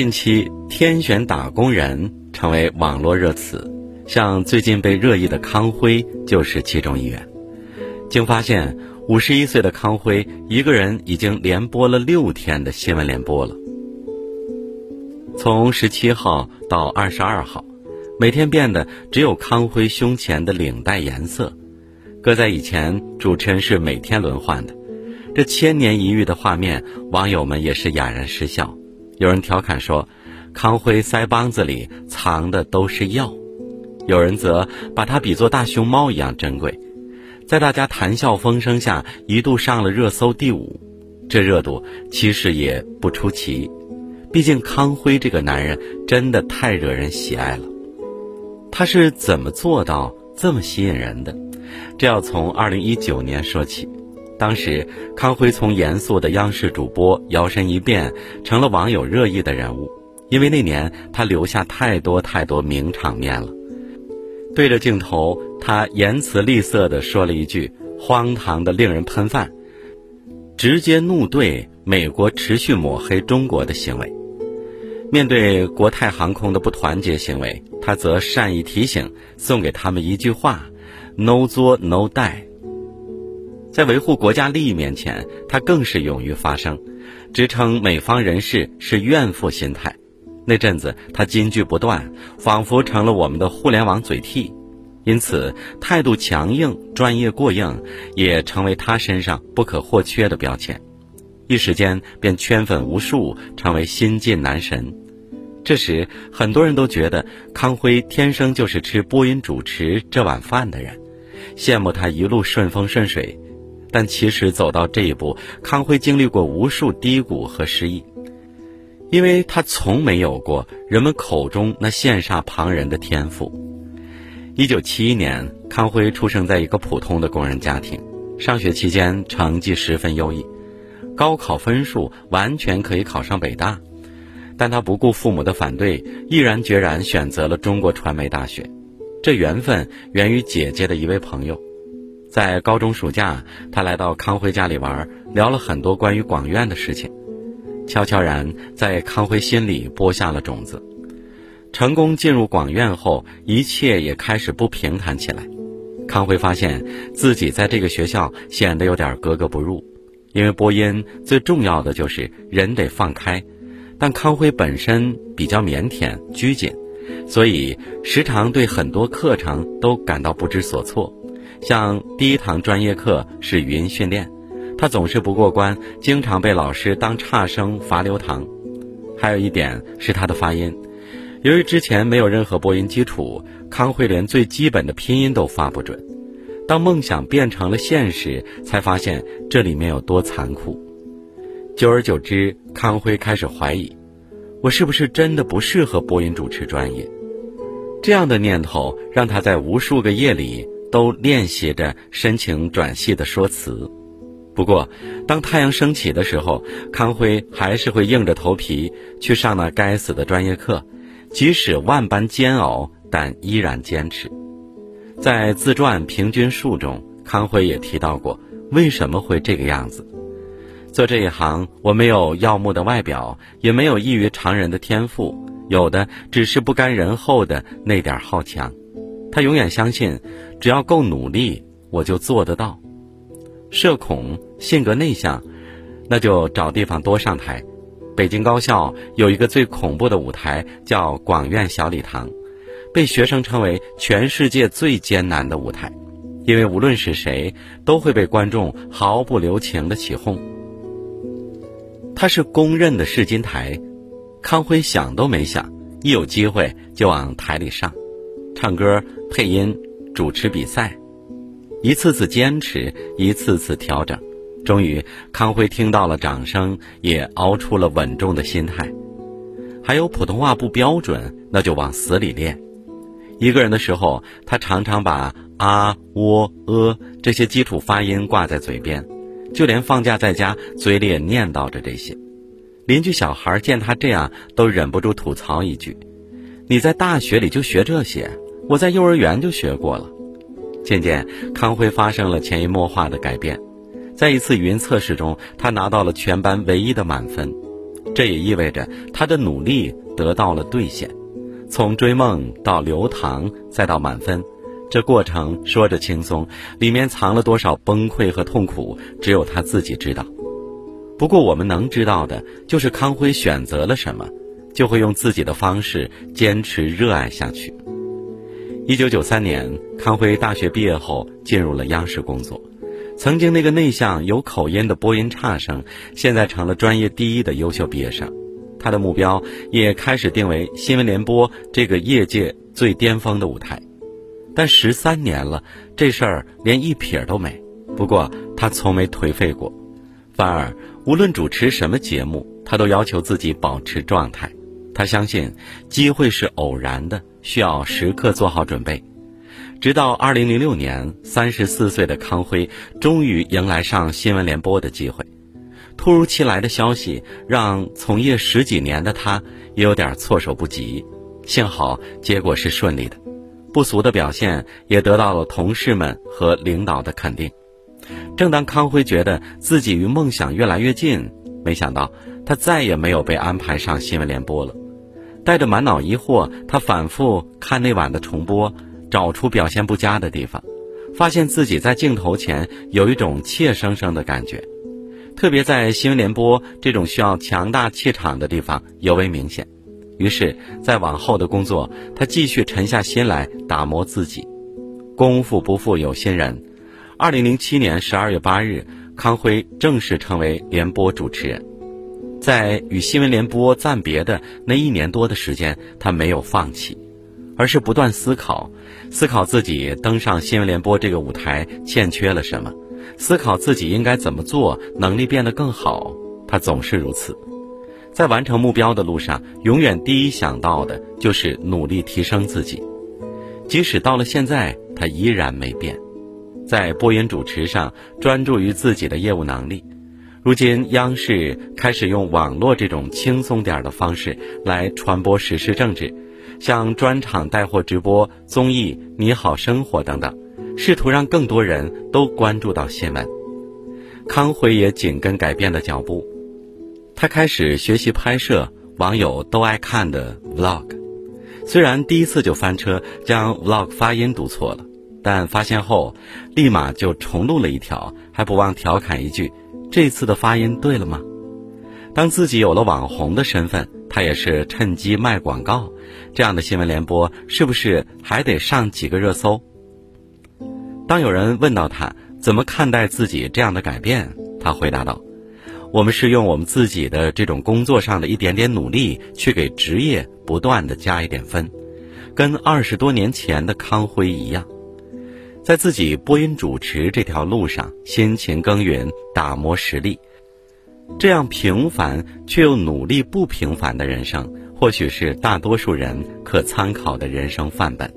近期“天选打工人”成为网络热词，像最近被热议的康辉就是其中一员。经发现，五十一岁的康辉一个人已经连播了六天的新闻联播了，从十七号到二十二号，每天变的只有康辉胸前的领带颜色。搁在以前，主持人是每天轮换的。这千年一遇的画面，网友们也是哑然失笑。有人调侃说：“康辉腮帮子里藏的都是药。”有人则把它比作大熊猫一样珍贵。在大家谈笑风生下，一度上了热搜第五。这热度其实也不出奇，毕竟康辉这个男人真的太惹人喜爱了。他是怎么做到这么吸引人的？这要从二零一九年说起，当时康辉从严肃的央视主播摇身一变成了网友热议的人物，因为那年他留下太多太多名场面了。对着镜头，他言辞吝啬地说了一句荒唐的令人喷饭，直接怒对美国持续抹黑中国的行为。面对国泰航空的不团结行为，他则善意提醒，送给他们一句话。No 作 No die，在维护国家利益面前，他更是勇于发声，支撑美方人士是怨妇心态。那阵子他金句不断，仿佛成了我们的互联网嘴替，因此态度强硬、专业过硬，也成为他身上不可或缺的标签。一时间便圈粉无数，成为新晋男神。这时，很多人都觉得康辉天生就是吃播音主持这碗饭的人。羡慕他一路顺风顺水，但其实走到这一步，康辉经历过无数低谷和失意，因为他从没有过人们口中那羡煞旁人的天赋。一九七一年，康辉出生在一个普通的工人家庭，上学期间成绩十分优异，高考分数完全可以考上北大，但他不顾父母的反对，毅然决然选择了中国传媒大学。这缘分源于姐姐的一位朋友，在高中暑假，他来到康辉家里玩，聊了很多关于广院的事情，悄悄然在康辉心里播下了种子。成功进入广院后，一切也开始不平坦起来。康辉发现自己在这个学校显得有点格格不入，因为播音最重要的就是人得放开，但康辉本身比较腼腆拘谨。所以，时常对很多课程都感到不知所措。像第一堂专业课是语音训练，他总是不过关，经常被老师当差生罚留堂。还有一点是他的发音，由于之前没有任何播音基础，康辉连最基本的拼音都发不准。当梦想变成了现实，才发现这里面有多残酷。久而久之，康辉开始怀疑。我是不是真的不适合播音主持专业？这样的念头让他在无数个夜里都练习着深情转戏的说辞。不过，当太阳升起的时候，康辉还是会硬着头皮去上那该死的专业课，即使万般煎熬，但依然坚持。在自传《平均数》中，康辉也提到过为什么会这个样子。做这一行，我没有耀目的外表，也没有异于常人的天赋，有的只是不甘人后的那点好强。他永远相信，只要够努力，我就做得到。社恐，性格内向，那就找地方多上台。北京高校有一个最恐怖的舞台，叫广院小礼堂，被学生称为全世界最艰难的舞台，因为无论是谁，都会被观众毫不留情的起哄。他是公认的试金台，康辉想都没想，一有机会就往台里上，唱歌、配音、主持比赛，一次次坚持，一次次调整，终于康辉听到了掌声，也熬出了稳重的心态。还有普通话不标准，那就往死里练。一个人的时候，他常常把啊、喔、呃这些基础发音挂在嘴边。就连放假在家，嘴里也念叨着这些。邻居小孩见他这样，都忍不住吐槽一句：“你在大学里就学这些，我在幼儿园就学过了。”渐渐，康辉发生了潜移默化的改变。在一次语音测试中，他拿到了全班唯一的满分。这也意味着他的努力得到了兑现。从追梦到流堂，再到满分，这过程说着轻松，里面藏了多少崩溃和痛苦，只有他自己知道。不过我们能知道的，就是康辉选择了什么，就会用自己的方式坚持热爱下去。一九九三年，康辉大学毕业后进入了央视工作。曾经那个内向有口音的播音差生，现在成了专业第一的优秀毕业生。他的目标也开始定为新闻联播这个业界最巅峰的舞台。但十三年了，这事儿连一撇都没。不过他从没颓废过，反而无论主持什么节目，他都要求自己保持状态。他相信机会是偶然的，需要时刻做好准备。直到二零零六年，三十四岁的康辉终于迎来上新闻联播的机会。突如其来的消息让从业十几年的他也有点措手不及。幸好结果是顺利的，不俗的表现也得到了同事们和领导的肯定。正当康辉觉得自己与梦想越来越近，没想到他再也没有被安排上新闻联播了。带着满脑疑惑，他反复看那晚的重播。找出表现不佳的地方，发现自己在镜头前有一种怯生生的感觉，特别在新闻联播这种需要强大气场的地方尤为明显。于是，在往后的工作，他继续沉下心来打磨自己。功夫不负有心人，二零零七年十二月八日，康辉正式成为联播主持人。在与新闻联播暂别的那一年多的时间，他没有放弃。而是不断思考，思考自己登上新闻联播这个舞台欠缺了什么，思考自己应该怎么做，能力变得更好。他总是如此，在完成目标的路上，永远第一想到的就是努力提升自己。即使到了现在，他依然没变，在播音主持上专注于自己的业务能力。如今，央视开始用网络这种轻松点的方式来传播时事政治。像专场带货直播、综艺《你好生活》等等，试图让更多人都关注到新闻。康辉也紧跟改变的脚步，他开始学习拍摄网友都爱看的 vlog。虽然第一次就翻车，将 vlog 发音读错了，但发现后立马就重录了一条，还不忘调侃一句：“这次的发音对了吗？”当自己有了网红的身份。他也是趁机卖广告，这样的新闻联播是不是还得上几个热搜？当有人问到他怎么看待自己这样的改变，他回答道：“我们是用我们自己的这种工作上的一点点努力，去给职业不断的加一点分，跟二十多年前的康辉一样，在自己播音主持这条路上辛勤耕耘，打磨实力。”这样平凡却又努力不平凡的人生，或许是大多数人可参考的人生范本。